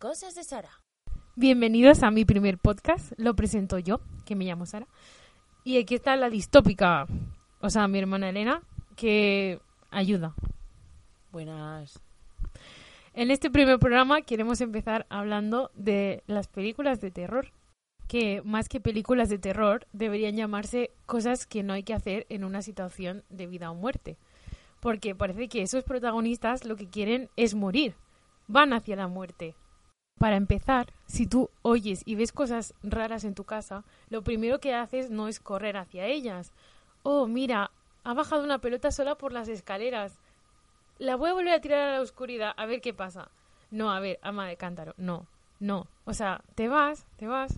Cosas de Sara. Bienvenidos a mi primer podcast. Lo presento yo, que me llamo Sara. Y aquí está la distópica, o sea, mi hermana Elena, que ayuda. Buenas. En este primer programa queremos empezar hablando de las películas de terror. Que más que películas de terror deberían llamarse cosas que no hay que hacer en una situación de vida o muerte. Porque parece que esos protagonistas lo que quieren es morir van hacia la muerte. Para empezar, si tú oyes y ves cosas raras en tu casa, lo primero que haces no es correr hacia ellas. Oh, mira, ha bajado una pelota sola por las escaleras. La voy a volver a tirar a la oscuridad, a ver qué pasa. No, a ver, ama de cántaro, no, no. O sea, te vas, te vas.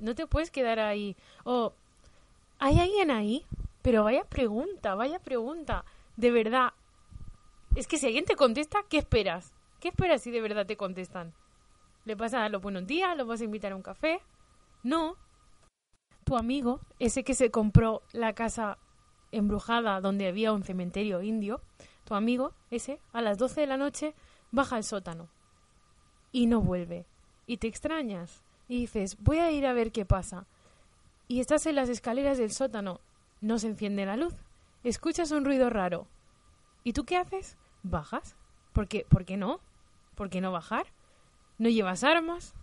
No te puedes quedar ahí. Oh, ¿hay alguien ahí? Pero vaya pregunta, vaya pregunta. De verdad. Es que si alguien te contesta, ¿qué esperas? ¿Qué esperas si de verdad te contestan? ¿Le vas a los buenos días? ¿Lo vas a invitar a un café? No. Tu amigo, ese que se compró la casa embrujada donde había un cementerio indio, tu amigo, ese, a las 12 de la noche, baja al sótano. Y no vuelve. Y te extrañas. Y dices, voy a ir a ver qué pasa. Y estás en las escaleras del sótano. No se enciende la luz. Escuchas un ruido raro. ¿Y tú qué haces? Bajas. ¿Por qué, ¿Por qué no? ¿Por qué no bajar? No llevas armas,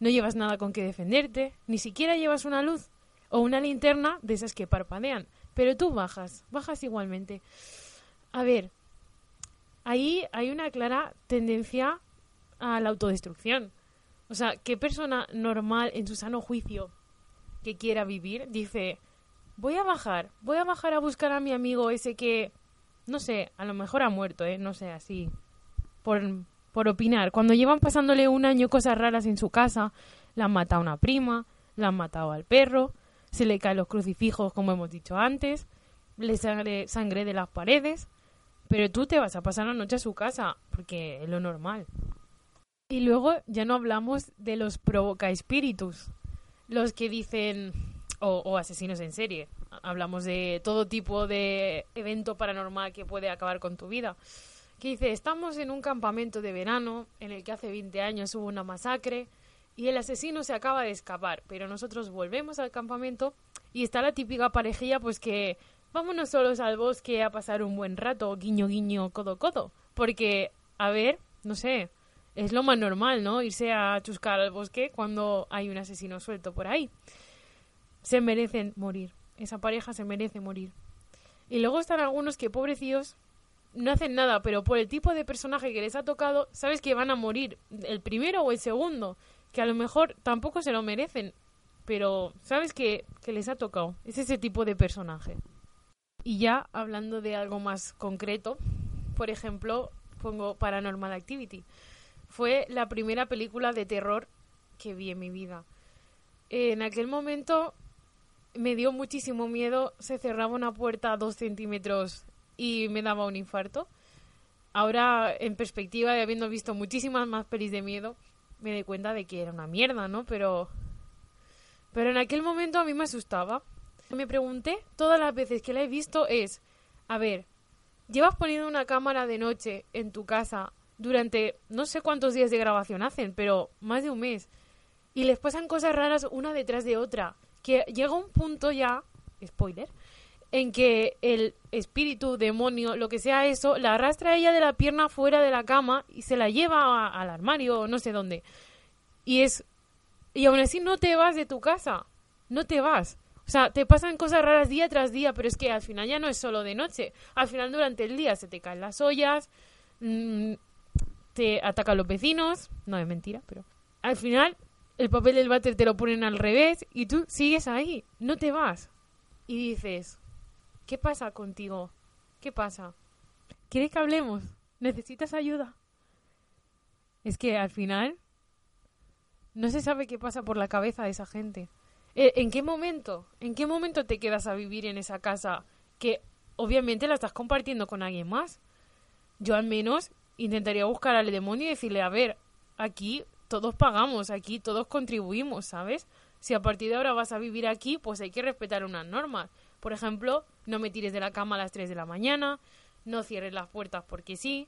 no llevas nada con que defenderte, ni siquiera llevas una luz o una linterna de esas que parpadean, pero tú bajas, bajas igualmente. A ver, ahí hay una clara tendencia a la autodestrucción. O sea, ¿qué persona normal en su sano juicio que quiera vivir dice, voy a bajar, voy a bajar a buscar a mi amigo ese que, no sé, a lo mejor ha muerto, ¿eh? No sé, así, por, por opinar. Cuando llevan pasándole un año cosas raras en su casa, le han matado una prima, le han matado al perro, se le caen los crucifijos, como hemos dicho antes, le sangre, sangre de las paredes, pero tú te vas a pasar la noche a su casa, porque es lo normal. Y luego ya no hablamos de los provoca espíritus, los que dicen, o, o asesinos en serie, hablamos de todo tipo de evento paranormal que puede acabar con tu vida que dice, estamos en un campamento de verano en el que hace 20 años hubo una masacre y el asesino se acaba de escapar, pero nosotros volvemos al campamento y está la típica parejilla pues que vámonos solos al bosque a pasar un buen rato, guiño guiño, codo codo, porque a ver, no sé, es lo más normal, ¿no? Irse a chuscar al bosque cuando hay un asesino suelto por ahí. Se merecen morir. Esa pareja se merece morir. Y luego están algunos que, pobrecillos, no hacen nada, pero por el tipo de personaje que les ha tocado, sabes que van a morir el primero o el segundo, que a lo mejor tampoco se lo merecen, pero sabes que, que les ha tocado. Es ese tipo de personaje. Y ya hablando de algo más concreto, por ejemplo, pongo Paranormal Activity. Fue la primera película de terror que vi en mi vida. En aquel momento me dio muchísimo miedo, se cerraba una puerta a dos centímetros y me daba un infarto. Ahora, en perspectiva y habiendo visto muchísimas más pelis de miedo, me di cuenta de que era una mierda, ¿no? Pero. Pero en aquel momento a mí me asustaba. Me pregunté todas las veces que la he visto es. A ver, llevas poniendo una cámara de noche en tu casa durante no sé cuántos días de grabación hacen, pero más de un mes. Y les pasan cosas raras una detrás de otra. Que llega un punto ya. Spoiler en que el espíritu, demonio, lo que sea eso, la arrastra ella de la pierna fuera de la cama y se la lleva al armario o no sé dónde. Y es. Y aún así no te vas de tu casa. No te vas. O sea, te pasan cosas raras día tras día, pero es que al final ya no es solo de noche. Al final durante el día se te caen las ollas, mmm, te atacan los vecinos. No es mentira, pero. Al final el papel del váter te lo ponen al revés y tú sigues ahí. No te vas. Y dices, ¿Qué pasa contigo? ¿Qué pasa? ¿Quieres que hablemos? ¿Necesitas ayuda? Es que al final no se sabe qué pasa por la cabeza de esa gente. Eh, ¿En qué momento? ¿En qué momento te quedas a vivir en esa casa que obviamente la estás compartiendo con alguien más? Yo al menos intentaría buscar al demonio y decirle, a ver, aquí todos pagamos, aquí todos contribuimos, ¿sabes? Si a partir de ahora vas a vivir aquí, pues hay que respetar unas normas. Por ejemplo, no me tires de la cama a las 3 de la mañana, no cierres las puertas porque sí.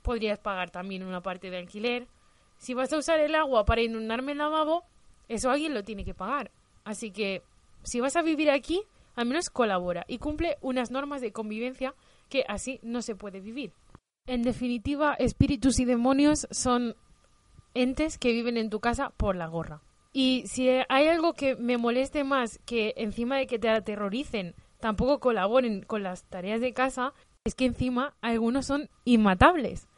Podrías pagar también una parte de alquiler. Si vas a usar el agua para inundarme el lavabo, eso alguien lo tiene que pagar. Así que, si vas a vivir aquí, al menos colabora y cumple unas normas de convivencia que así no se puede vivir. En definitiva, espíritus y demonios son entes que viven en tu casa por la gorra. Y si hay algo que me moleste más que encima de que te aterroricen, tampoco colaboren con las tareas de casa, es que encima algunos son inmatables.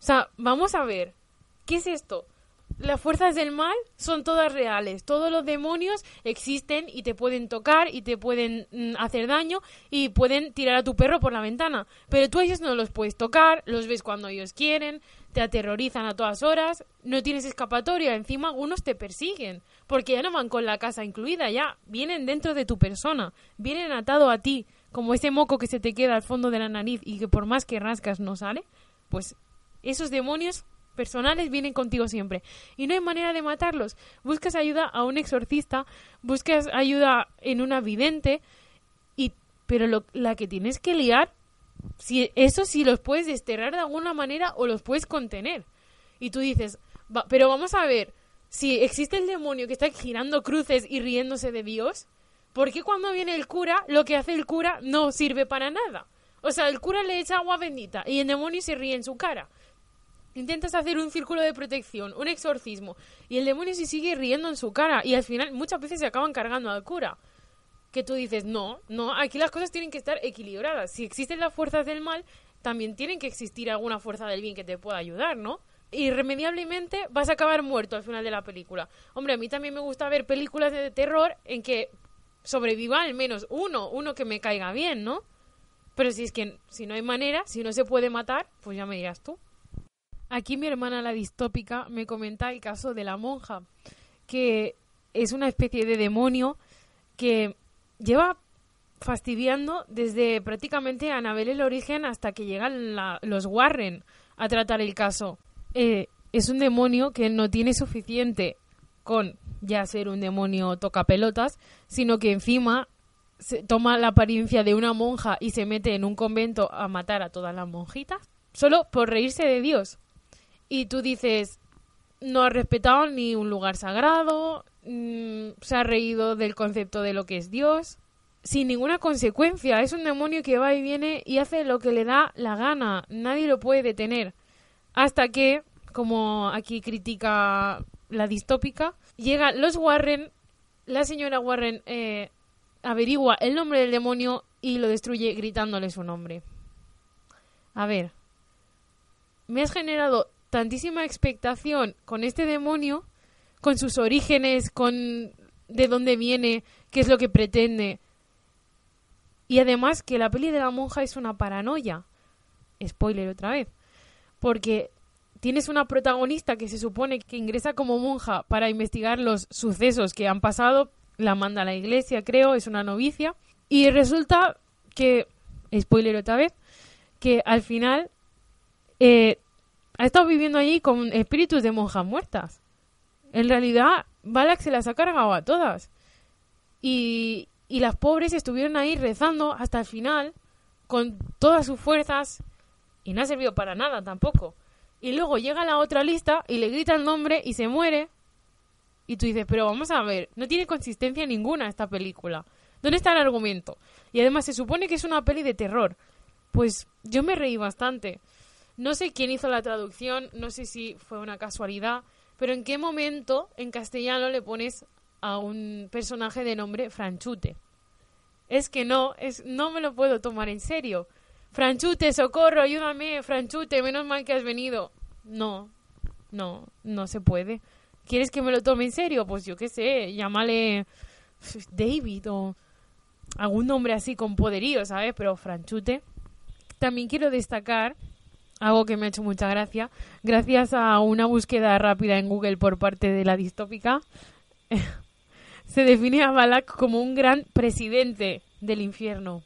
O sea, vamos a ver, ¿qué es esto? Las fuerzas del mal son todas reales. Todos los demonios existen y te pueden tocar y te pueden mm, hacer daño y pueden tirar a tu perro por la ventana. Pero tú a ellos no los puedes tocar, los ves cuando ellos quieren, te aterrorizan a todas horas, no tienes escapatoria. Encima algunos te persiguen porque ya no van con la casa incluida, ya vienen dentro de tu persona, vienen atado a ti, como ese moco que se te queda al fondo de la nariz y que por más que rascas no sale. Pues esos demonios personales vienen contigo siempre. Y no hay manera de matarlos. Buscas ayuda a un exorcista, buscas ayuda en una vidente, y, pero lo, la que tienes que liar, si, eso sí los puedes desterrar de alguna manera o los puedes contener. Y tú dices, pero vamos a ver, si existe el demonio que está girando cruces y riéndose de Dios, ¿por qué cuando viene el cura, lo que hace el cura no sirve para nada? O sea, el cura le echa agua bendita y el demonio se ríe en su cara. Intentas hacer un círculo de protección, un exorcismo, y el demonio se sigue riendo en su cara, y al final muchas veces se acaban cargando al cura. Que tú dices, no, no, aquí las cosas tienen que estar equilibradas. Si existen las fuerzas del mal, también tienen que existir alguna fuerza del bien que te pueda ayudar, ¿no? Irremediablemente vas a acabar muerto al final de la película. Hombre, a mí también me gusta ver películas de terror en que sobreviva al menos uno, uno que me caiga bien, ¿no? Pero si es que si no hay manera, si no se puede matar, pues ya me dirás tú. Aquí mi hermana la distópica me comenta el caso de la monja, que es una especie de demonio que lleva fastidiando desde prácticamente Anabel el origen hasta que llegan los Warren a tratar el caso. Eh, es un demonio que no tiene suficiente con ya ser un demonio toca pelotas, sino que encima se toma la apariencia de una monja y se mete en un convento a matar a todas las monjitas, solo por reírse de Dios y tú dices, no ha respetado ni un lugar sagrado, mm, se ha reído del concepto de lo que es Dios, sin ninguna consecuencia. Es un demonio que va y viene y hace lo que le da la gana. Nadie lo puede detener. Hasta que, como aquí critica la distópica, llega los Warren, la señora Warren eh, averigua el nombre del demonio y lo destruye gritándole su nombre. A ver, me has generado tantísima expectación con este demonio, con sus orígenes, con de dónde viene, qué es lo que pretende. Y además que la peli de la monja es una paranoia. Spoiler otra vez. Porque tienes una protagonista que se supone que ingresa como monja para investigar los sucesos que han pasado, la manda a la iglesia, creo, es una novicia, y resulta que, spoiler otra vez, que al final eh, ha estado viviendo allí con espíritus de monjas muertas. En realidad, Balak se las ha cargado a todas. Y, y las pobres estuvieron ahí rezando hasta el final, con todas sus fuerzas, y no ha servido para nada tampoco. Y luego llega la otra lista y le grita el nombre y se muere. Y tú dices, pero vamos a ver, no tiene consistencia ninguna esta película. ¿Dónde está el argumento? Y además se supone que es una peli de terror. Pues yo me reí bastante. No sé quién hizo la traducción, no sé si fue una casualidad, pero ¿en qué momento en castellano le pones a un personaje de nombre Franchute? Es que no, es, no me lo puedo tomar en serio. Franchute, socorro, ayúdame, Franchute, menos mal que has venido. No, no, no se puede. ¿Quieres que me lo tome en serio? Pues yo qué sé, llámale David o algún nombre así con poderío, ¿sabes? Pero Franchute. También quiero destacar algo que me ha hecho mucha gracia, gracias a una búsqueda rápida en Google por parte de la distópica, se define a Balak como un gran presidente del infierno.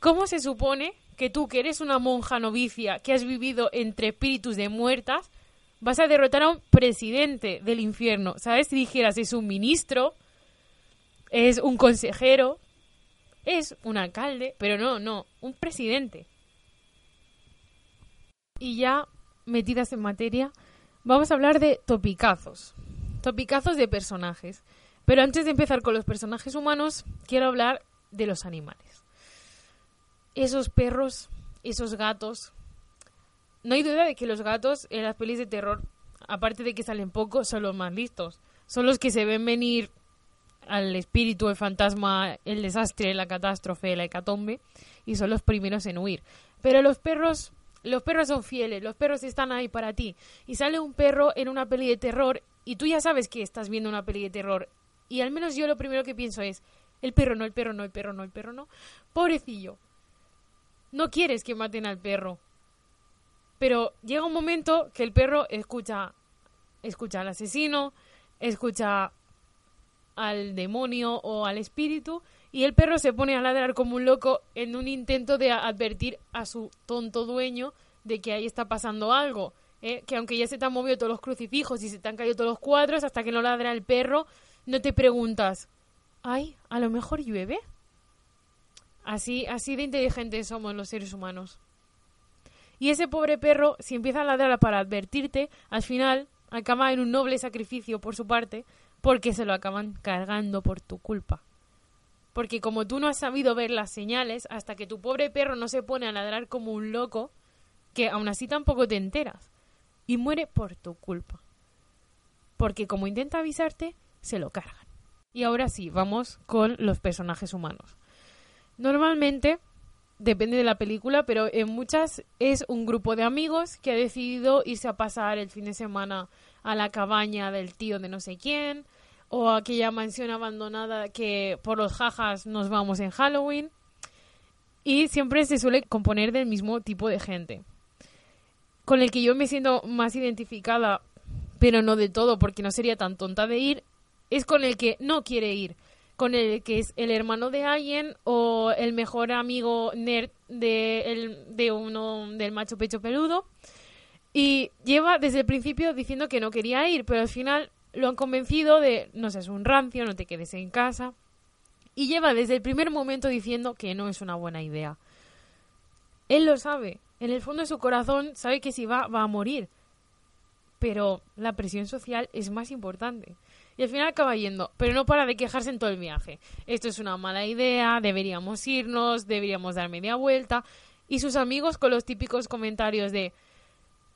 ¿Cómo se supone que tú, que eres una monja novicia, que has vivido entre espíritus de muertas, vas a derrotar a un presidente del infierno? ¿Sabes? Si dijeras es un ministro, es un consejero, es un alcalde, pero no, no, un presidente. Y ya metidas en materia, vamos a hablar de topicazos. Topicazos de personajes. Pero antes de empezar con los personajes humanos, quiero hablar de los animales. Esos perros, esos gatos. No hay duda de que los gatos en las pelis de terror, aparte de que salen poco, son los más listos. Son los que se ven venir al espíritu, el fantasma, el desastre, la catástrofe, la hecatombe, y son los primeros en huir. Pero los perros los perros son fieles, los perros están ahí para ti. Y sale un perro en una peli de terror y tú ya sabes que estás viendo una peli de terror. Y al menos yo lo primero que pienso es, el perro no, el perro no, el perro no, el perro no. Pobrecillo. No quieres que maten al perro. Pero llega un momento que el perro escucha escucha al asesino, escucha al demonio o al espíritu y el perro se pone a ladrar como un loco en un intento de advertir a su tonto dueño de que ahí está pasando algo. ¿eh? Que aunque ya se te han movido todos los crucifijos y se te han caído todos los cuadros, hasta que no ladra el perro, no te preguntas, ay, a lo mejor llueve. Así, así de inteligentes somos los seres humanos. Y ese pobre perro, si empieza a ladrar para advertirte, al final acaba en un noble sacrificio por su parte, porque se lo acaban cargando por tu culpa porque como tú no has sabido ver las señales, hasta que tu pobre perro no se pone a ladrar como un loco, que aún así tampoco te enteras, y muere por tu culpa. Porque como intenta avisarte, se lo cargan. Y ahora sí, vamos con los personajes humanos. Normalmente, depende de la película, pero en muchas es un grupo de amigos que ha decidido irse a pasar el fin de semana a la cabaña del tío de no sé quién, o aquella mansión abandonada que por los jajas nos vamos en Halloween. Y siempre se suele componer del mismo tipo de gente. Con el que yo me siento más identificada, pero no de todo, porque no sería tan tonta de ir, es con el que no quiere ir. Con el que es el hermano de alguien o el mejor amigo nerd de, de uno del macho pecho peludo. Y lleva desde el principio diciendo que no quería ir, pero al final lo han convencido de no seas un rancio, no te quedes en casa. Y lleva desde el primer momento diciendo que no es una buena idea. Él lo sabe. En el fondo de su corazón sabe que si va, va a morir. Pero la presión social es más importante. Y al final acaba yendo, pero no para de quejarse en todo el viaje. Esto es una mala idea, deberíamos irnos, deberíamos dar media vuelta. Y sus amigos con los típicos comentarios de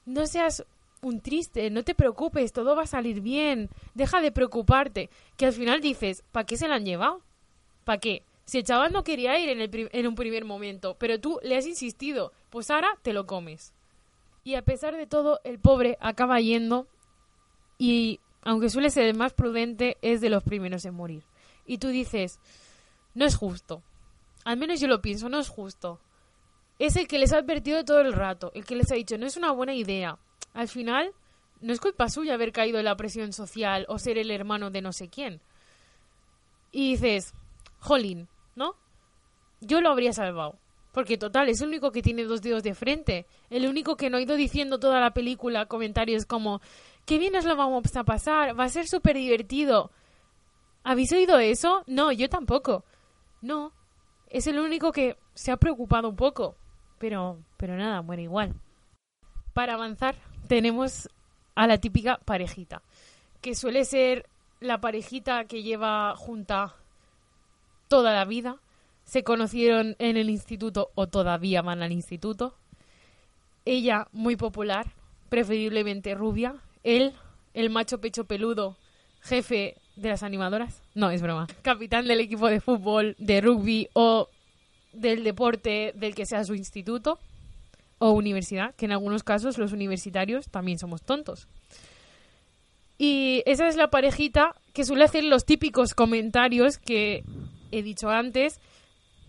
no seas un triste, no te preocupes, todo va a salir bien, deja de preocuparte, que al final dices, ¿para qué se la han llevado? ¿Para qué? Si el chaval no quería ir en, el en un primer momento, pero tú le has insistido, pues ahora te lo comes. Y a pesar de todo, el pobre acaba yendo y, aunque suele ser el más prudente, es de los primeros en morir. Y tú dices, no es justo. Al menos yo lo pienso, no es justo. Es el que les ha advertido todo el rato, el que les ha dicho, no es una buena idea, al final no es culpa suya haber caído en la presión social o ser el hermano de no sé quién. Y dices, jolín, ¿no? Yo lo habría salvado. Porque total, es el único que tiene dos dedos de frente. El único que no ha ido diciendo toda la película comentarios como, qué bien nos lo vamos a pasar, va a ser súper divertido. ¿Habéis oído eso? No, yo tampoco. No, es el único que se ha preocupado un poco. Pero, pero nada, muere igual. Para avanzar, tenemos a la típica parejita, que suele ser la parejita que lleva junta toda la vida. Se conocieron en el instituto o todavía van al instituto. Ella muy popular, preferiblemente rubia. Él, el macho pecho peludo, jefe de las animadoras. No, es broma. Capitán del equipo de fútbol, de rugby o del deporte del que sea su instituto o universidad, que en algunos casos los universitarios también somos tontos. Y esa es la parejita que suele hacer los típicos comentarios que he dicho antes,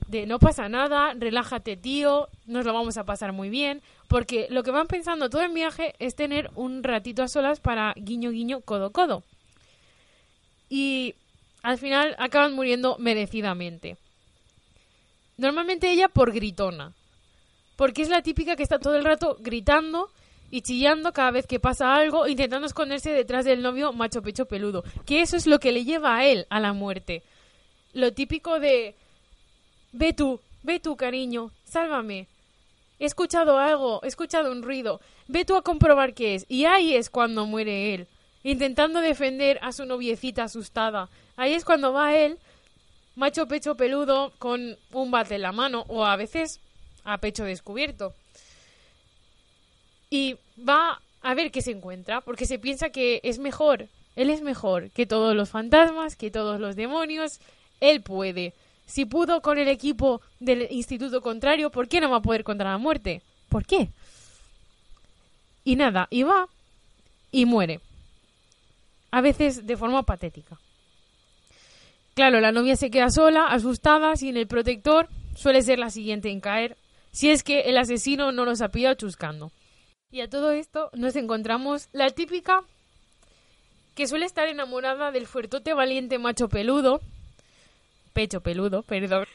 de no pasa nada, relájate tío, nos lo vamos a pasar muy bien, porque lo que van pensando todo el viaje es tener un ratito a solas para guiño guiño codo codo. Y al final acaban muriendo merecidamente. Normalmente ella por gritona, porque es la típica que está todo el rato gritando y chillando cada vez que pasa algo, intentando esconderse detrás del novio macho pecho peludo, que eso es lo que le lleva a él a la muerte. Lo típico de Ve tú, ve tú, cariño, sálvame. He escuchado algo, he escuchado un ruido. Ve tú a comprobar qué es. Y ahí es cuando muere él, intentando defender a su noviecita asustada. Ahí es cuando va él, macho pecho peludo, con un bate en la mano, o a veces a pecho descubierto. Y va a ver qué se encuentra, porque se piensa que es mejor. Él es mejor que todos los fantasmas, que todos los demonios. Él puede. Si pudo con el equipo del instituto contrario, ¿por qué no va a poder contra la muerte? ¿Por qué? Y nada, y va y muere. A veces de forma patética. Claro, la novia se queda sola, asustada, sin el protector, suele ser la siguiente en caer, si es que el asesino no los ha pillado chuscando. Y a todo esto nos encontramos la típica que suele estar enamorada del fuertote valiente macho peludo, pecho peludo, perdón,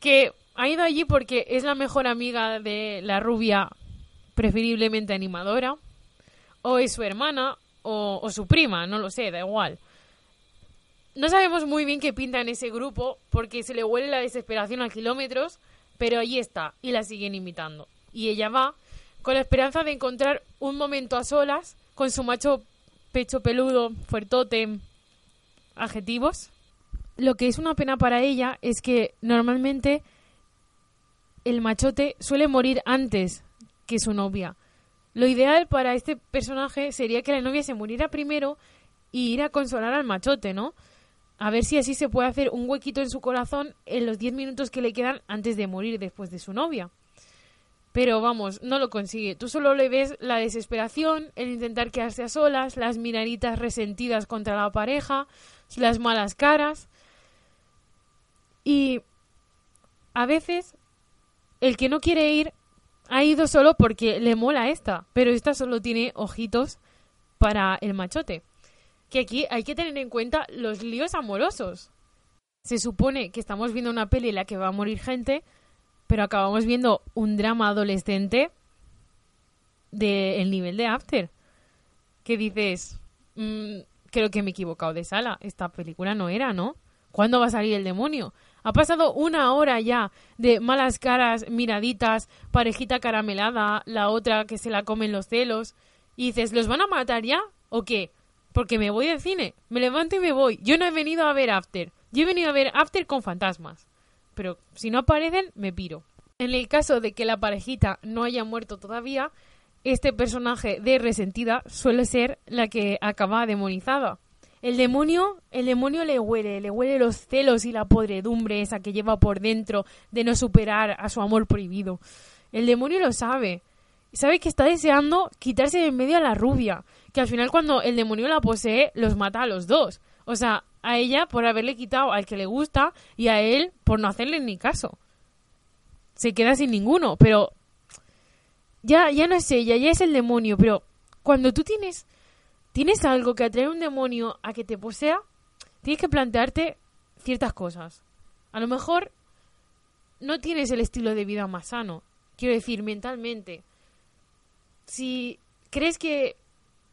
que ha ido allí porque es la mejor amiga de la rubia, preferiblemente animadora, o es su hermana, o, su prima, no lo sé, da igual. No sabemos muy bien qué pinta en ese grupo, porque se le huele la desesperación a kilómetros, pero allí está, y la siguen imitando. Y ella va con la esperanza de encontrar un momento a solas con su macho pecho peludo, fuertote, adjetivos, lo que es una pena para ella es que normalmente el machote suele morir antes que su novia. Lo ideal para este personaje sería que la novia se muriera primero y ir a consolar al machote, ¿no? A ver si así se puede hacer un huequito en su corazón en los 10 minutos que le quedan antes de morir después de su novia. Pero vamos, no lo consigue. Tú solo le ves la desesperación, el intentar quedarse a solas, las miraditas resentidas contra la pareja, las malas caras. Y a veces el que no quiere ir ha ido solo porque le mola esta, pero esta solo tiene ojitos para el machote. Que aquí hay que tener en cuenta los líos amorosos. Se supone que estamos viendo una peli en la que va a morir gente, pero acabamos viendo un drama adolescente del nivel de After. Que dices, mm, creo que me he equivocado de sala, esta película no era, ¿no? ¿Cuándo va a salir el demonio? Ha pasado una hora ya de malas caras, miraditas, parejita caramelada, la otra que se la comen los celos. Y dices, ¿los van a matar ya? ¿O qué? Porque me voy del cine, me levanto y me voy. Yo no he venido a ver After. Yo he venido a ver After con fantasmas. Pero si no aparecen, me piro. En el caso de que la parejita no haya muerto todavía, este personaje de resentida suele ser la que acaba demonizada. El demonio, el demonio le huele, le huele los celos y la podredumbre esa que lleva por dentro de no superar a su amor prohibido. El demonio lo sabe. Sabe que está deseando quitarse de en medio a la rubia. Que al final cuando el demonio la posee, los mata a los dos. O sea, a ella por haberle quitado al que le gusta y a él por no hacerle ni caso. Se queda sin ninguno, pero ya, ya no es ella, ya es el demonio, pero cuando tú tienes tienes algo que atrae a un demonio a que te posea, tienes que plantearte ciertas cosas. A lo mejor no tienes el estilo de vida más sano, quiero decir, mentalmente. Si crees que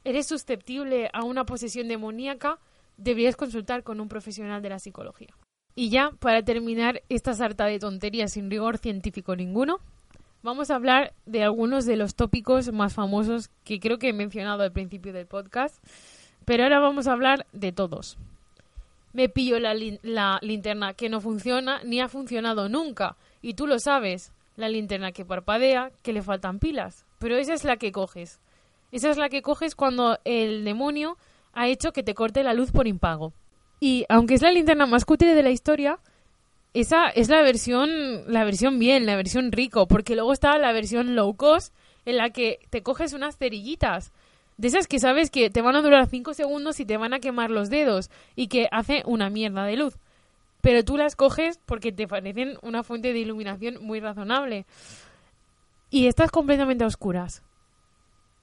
eres susceptible a una posesión demoníaca, deberías consultar con un profesional de la psicología. Y ya, para terminar esta sarta de tonterías sin rigor científico ninguno, vamos a hablar de algunos de los tópicos más famosos que creo que he mencionado al principio del podcast, pero ahora vamos a hablar de todos. Me pillo la, linterna que no funciona ni ha funcionado nunca, y tú lo sabes, la linterna que parpadea, que le faltan pilas, pero esa es la que coges. Esa es la que coges cuando el demonio ha hecho que te corte la luz por impago. Y aunque es la linterna más cutre de la historia, esa es la versión, la versión bien, la versión rico, porque luego está la versión low cost en la que te coges unas cerillitas. De esas que sabes que te van a durar 5 segundos y te van a quemar los dedos y que hace una mierda de luz. pero tú las coges porque te parecen una fuente de iluminación muy razonable. Y estás completamente a oscuras.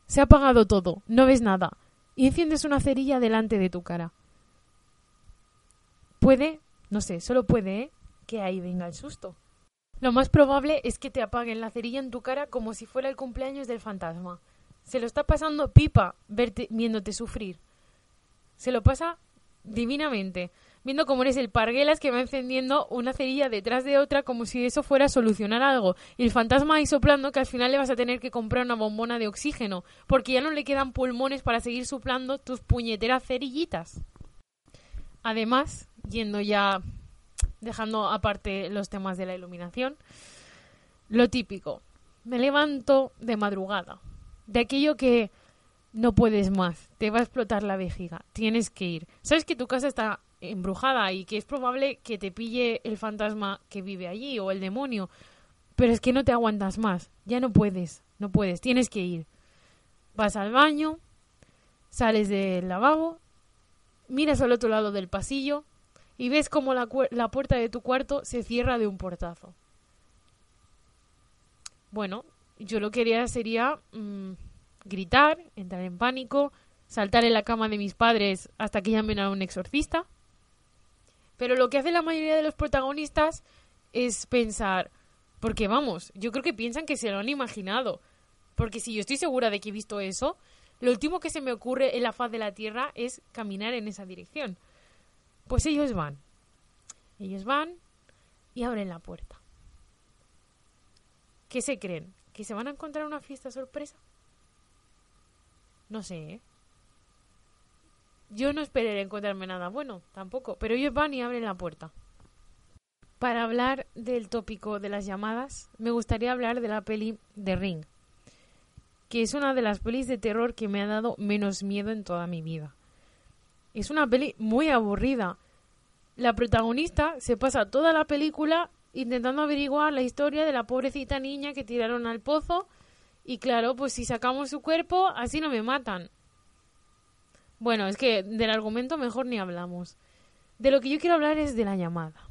Se ha apagado todo, no ves nada. Y enciendes una cerilla delante de tu cara. Puede, no sé, solo puede, ¿eh? que ahí venga el susto. Lo más probable es que te apaguen la cerilla en tu cara como si fuera el cumpleaños del fantasma. Se lo está pasando pipa verte, viéndote sufrir. Se lo pasa divinamente, viendo cómo eres el parguelas que va encendiendo una cerilla detrás de otra como si eso fuera a solucionar algo. Y el fantasma ahí soplando que al final le vas a tener que comprar una bombona de oxígeno, porque ya no le quedan pulmones para seguir soplando tus puñeteras cerillitas. Además, yendo ya dejando aparte los temas de la iluminación, lo típico, me levanto de madrugada, de aquello que no puedes más, te va a explotar la vejiga, tienes que ir. Sabes que tu casa está embrujada y que es probable que te pille el fantasma que vive allí o el demonio, pero es que no te aguantas más, ya no puedes, no puedes, tienes que ir. Vas al baño, sales del lavabo, miras al otro lado del pasillo y ves como la, la puerta de tu cuarto se cierra de un portazo. Bueno, yo lo que haría sería mm, gritar, entrar en pánico, saltar en la cama de mis padres hasta que llamen a un exorcista. Pero lo que hace la mayoría de los protagonistas es pensar, porque vamos, yo creo que piensan que se lo han imaginado. Porque si yo estoy segura de que he visto eso, lo último que se me ocurre en la faz de la Tierra es caminar en esa dirección. Pues ellos van. Ellos van y abren la puerta. ¿Qué se creen? ¿Que se van a encontrar una fiesta sorpresa? No sé, ¿eh? Yo no esperé encontrarme nada bueno, tampoco, pero ellos van y abren la puerta. Para hablar del tópico de las llamadas, me gustaría hablar de la peli The Ring, que es una de las pelis de terror que me ha dado menos miedo en toda mi vida. Es una peli muy aburrida. La protagonista se pasa toda la película intentando averiguar la historia de la pobrecita niña que tiraron al pozo y claro, pues si sacamos su cuerpo, así no me matan. Bueno, es que del argumento mejor ni hablamos. De lo que yo quiero hablar es de la llamada.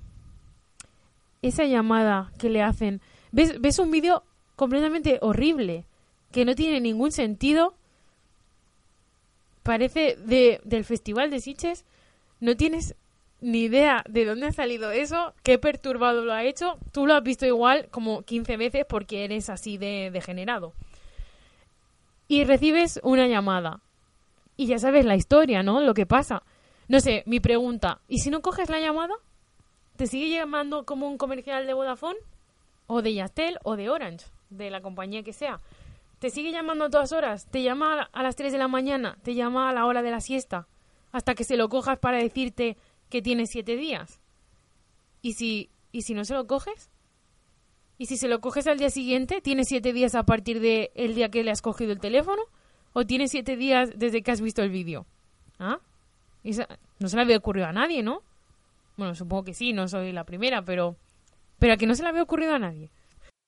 Esa llamada que le hacen. ¿Ves, ves un vídeo completamente horrible? Que no tiene ningún sentido parece de, del Festival de Siches. No tienes ni idea de dónde ha salido eso, qué perturbado lo ha hecho. Tú lo has visto igual como 15 veces porque eres así de degenerado. Y recibes una llamada. Y ya sabes la historia, ¿no? Lo que pasa. No sé, mi pregunta, ¿y si no coges la llamada? ¿Te sigue llamando como un comercial de Vodafone? ¿O de Yastel? ¿O de Orange? De la compañía que sea te sigue llamando a todas horas, te llama a las 3 de la mañana, te llama a la hora de la siesta, hasta que se lo cojas para decirte que tienes siete días. ¿Y si, ¿Y si no se lo coges? ¿Y si se lo coges al día siguiente, tienes siete días a partir del el día que le has cogido el teléfono? ¿O tienes siete días desde que has visto el vídeo? ¿Ah? no se le había ocurrido a nadie, ¿no? Bueno, supongo que sí, no soy la primera, pero... Pero a que no se le había ocurrido a nadie.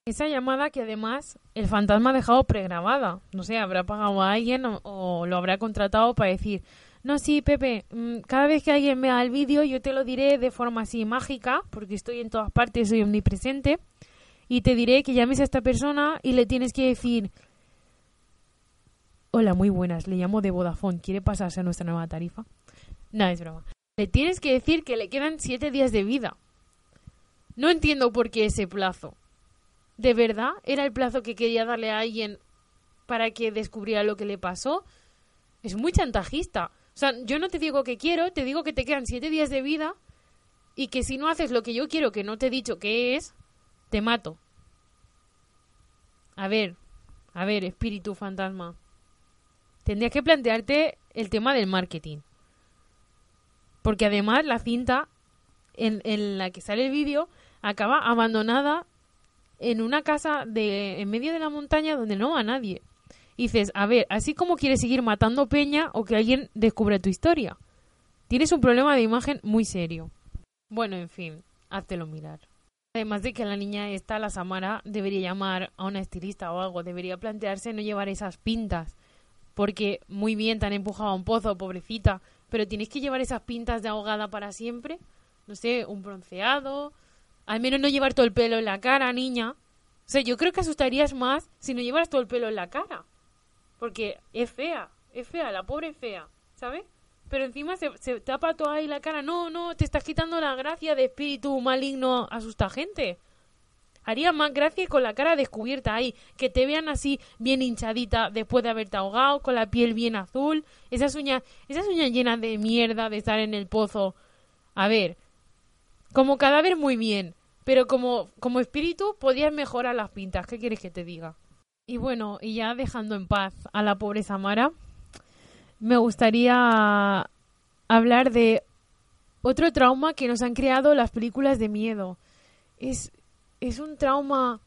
Esa llamada que además el fantasma ha dejado pregrabada. No sé, habrá pagado a alguien o, lo habrá contratado para decir, no, sí, Pepe, mm, cada vez que alguien vea el vídeo yo te lo diré de forma así mágica, porque estoy en todas partes, soy omnipresente, y te diré que llames a esta persona y le tienes que decir, hola, muy buenas, le llamo de Vodafone, ¿quiere pasarse a nuestra nueva tarifa? No, es broma. Le tienes que decir que le quedan siete días de vida. No entiendo por qué ese plazo. ¿De verdad era el plazo que quería darle a alguien para que descubriera lo que le pasó? Es muy chantajista. O sea, yo no te digo que quiero, te digo que te quedan siete días de vida y que si no haces lo que yo quiero, que no te he dicho que es, te mato. A ver, a ver, espíritu fantasma. Tendrías que plantearte el tema del marketing. Porque además la cinta en, en la que sale el vídeo acaba abandonada en una casa de en medio de la montaña donde no va nadie. Y dices, a ver, así como quieres seguir matando peña o que alguien descubra tu historia. Tienes un problema de imagen muy serio. Bueno, en fin, háztelo mirar. Además de que la niña esta, la Samara, debería llamar a una estilista o algo, debería plantearse no llevar esas pintas. Porque muy bien te han empujado a un pozo, pobrecita, pero tienes que llevar esas pintas de ahogada para siempre. no sé, un bronceado, al menos no llevar todo el pelo en la cara, niña. O sea, yo creo que asustarías más si no llevaras todo el pelo en la cara. Porque es fea, es fea, la pobre es fea, ¿sabes? Pero encima se, se tapa toda ahí la cara. No, no, te estás quitando la gracia de espíritu maligno asusta gente. Haría más gracia con la cara descubierta ahí, que te vean así bien hinchadita después de haberte ahogado, con la piel bien azul, esas uñas, esas uñas llenas de mierda de estar en el pozo. A ver, como cadáver muy bien, pero como, como espíritu podías mejorar las pintas, ¿qué quieres que te diga? Y bueno, y ya dejando en paz a la pobre Samara, me gustaría hablar de otro trauma que nos han creado las películas de miedo. Es, es un trauma,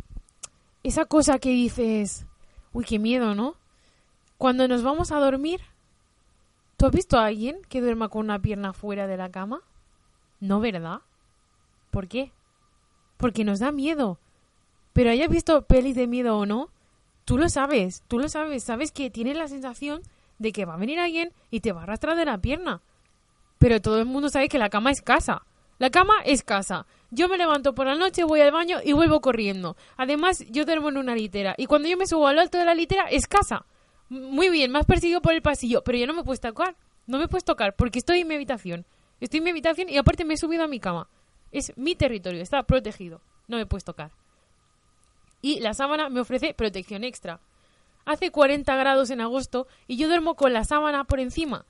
esa cosa que dices, uy, qué miedo, ¿no? Cuando nos vamos a dormir, ¿tú has visto a alguien que duerma con una pierna fuera de la cama? No, ¿verdad? ¿Por qué? Porque nos da miedo. Pero hayas visto pelis de miedo o no, tú lo sabes, tú lo sabes, sabes que tienes la sensación de que va a venir alguien y te va a arrastrar de la pierna. Pero todo el mundo sabe que la cama es casa. La cama es casa. Yo me levanto por la noche, voy al baño y vuelvo corriendo. Además, yo duermo en una litera. Y cuando yo me subo al alto de la litera, es casa. Muy bien, más perseguido por el pasillo. Pero yo no me puedo tocar. No me puedes tocar porque estoy en mi habitación. Estoy en mi habitación y aparte me he subido a mi cama. Es mi territorio, está protegido. No me puedes tocar. Y la sábana me ofrece protección extra. Hace 40 grados en agosto y yo duermo con la sábana por encima.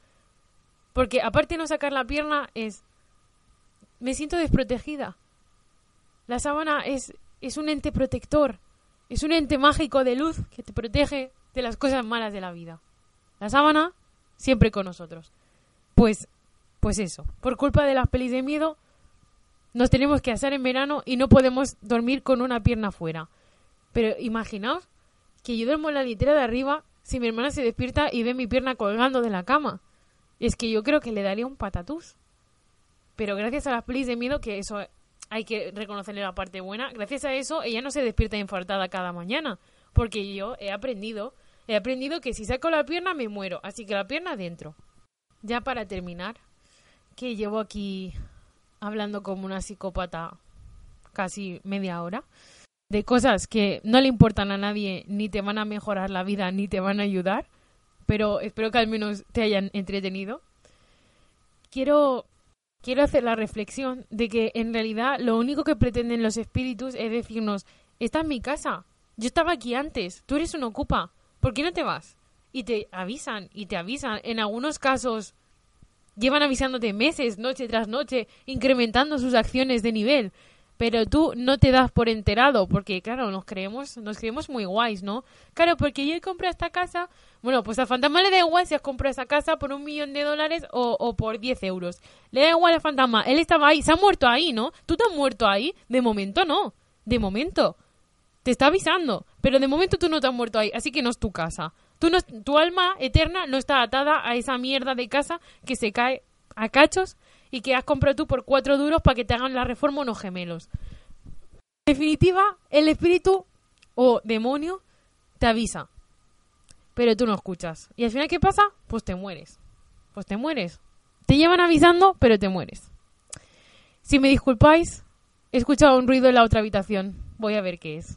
Porque aparte de no sacar la pierna es... Me siento desprotegida. La sábana es, es un ente protector. Es un ente mágico de luz que te protege de las cosas malas de la vida. La sábana siempre con nosotros. Pues, pues eso. Por culpa de las pelis de miedo, nos tenemos que asar en verano y no podemos dormir con una pierna fuera. Pero imaginaos que yo duermo en la litera de arriba si mi hermana se despierta y ve mi pierna colgando de la cama. Es que yo creo que le daría un patatús. Pero gracias a las pelis de miedo, que eso hay que reconocerle la parte buena, gracias a eso ella no se despierta infartada cada mañana. Porque yo he aprendido, he aprendido que si saco la pierna me muero. Así que la pierna adentro. Ya para terminar, que llevo aquí hablando como una psicópata casi media hora de cosas que no le importan a nadie, ni te van a mejorar la vida, ni te van a ayudar, pero espero que al menos te hayan entretenido. Quiero, quiero hacer la reflexión de que en realidad lo único que pretenden los espíritus es decirnos, esta es mi casa, yo estaba aquí antes, tú eres un ocupa, ¿por qué no te vas? Y te avisan, y te avisan. En algunos casos llevan avisándote meses, noche tras noche, incrementando sus acciones de nivel pero tú no te das por enterado, porque claro, nos creemos, nos creemos muy guays, ¿no? Claro, porque yo he comprado esta casa, bueno, pues al fantasma le da igual si has comprado esa casa por un millón de dólares o, o por 10 euros. Le da igual al fantasma, él estaba ahí, se ha muerto ahí, ¿no? ¿Tú te has muerto ahí? De momento no, de momento. Te está avisando, pero de momento tú no te has muerto ahí, así que no es tu casa. Tú no, tu alma eterna no está atada a esa mierda de casa que se cae a cachos y que has comprado tú por cuatro duros para que te hagan la reforma unos gemelos. En definitiva, el espíritu o demonio te avisa, pero tú no escuchas. ¿Y al final qué pasa? Pues te mueres. Pues te mueres. Te llevan avisando, pero te mueres. Si me disculpáis, he escuchado un ruido en la otra habitación. Voy a ver qué es.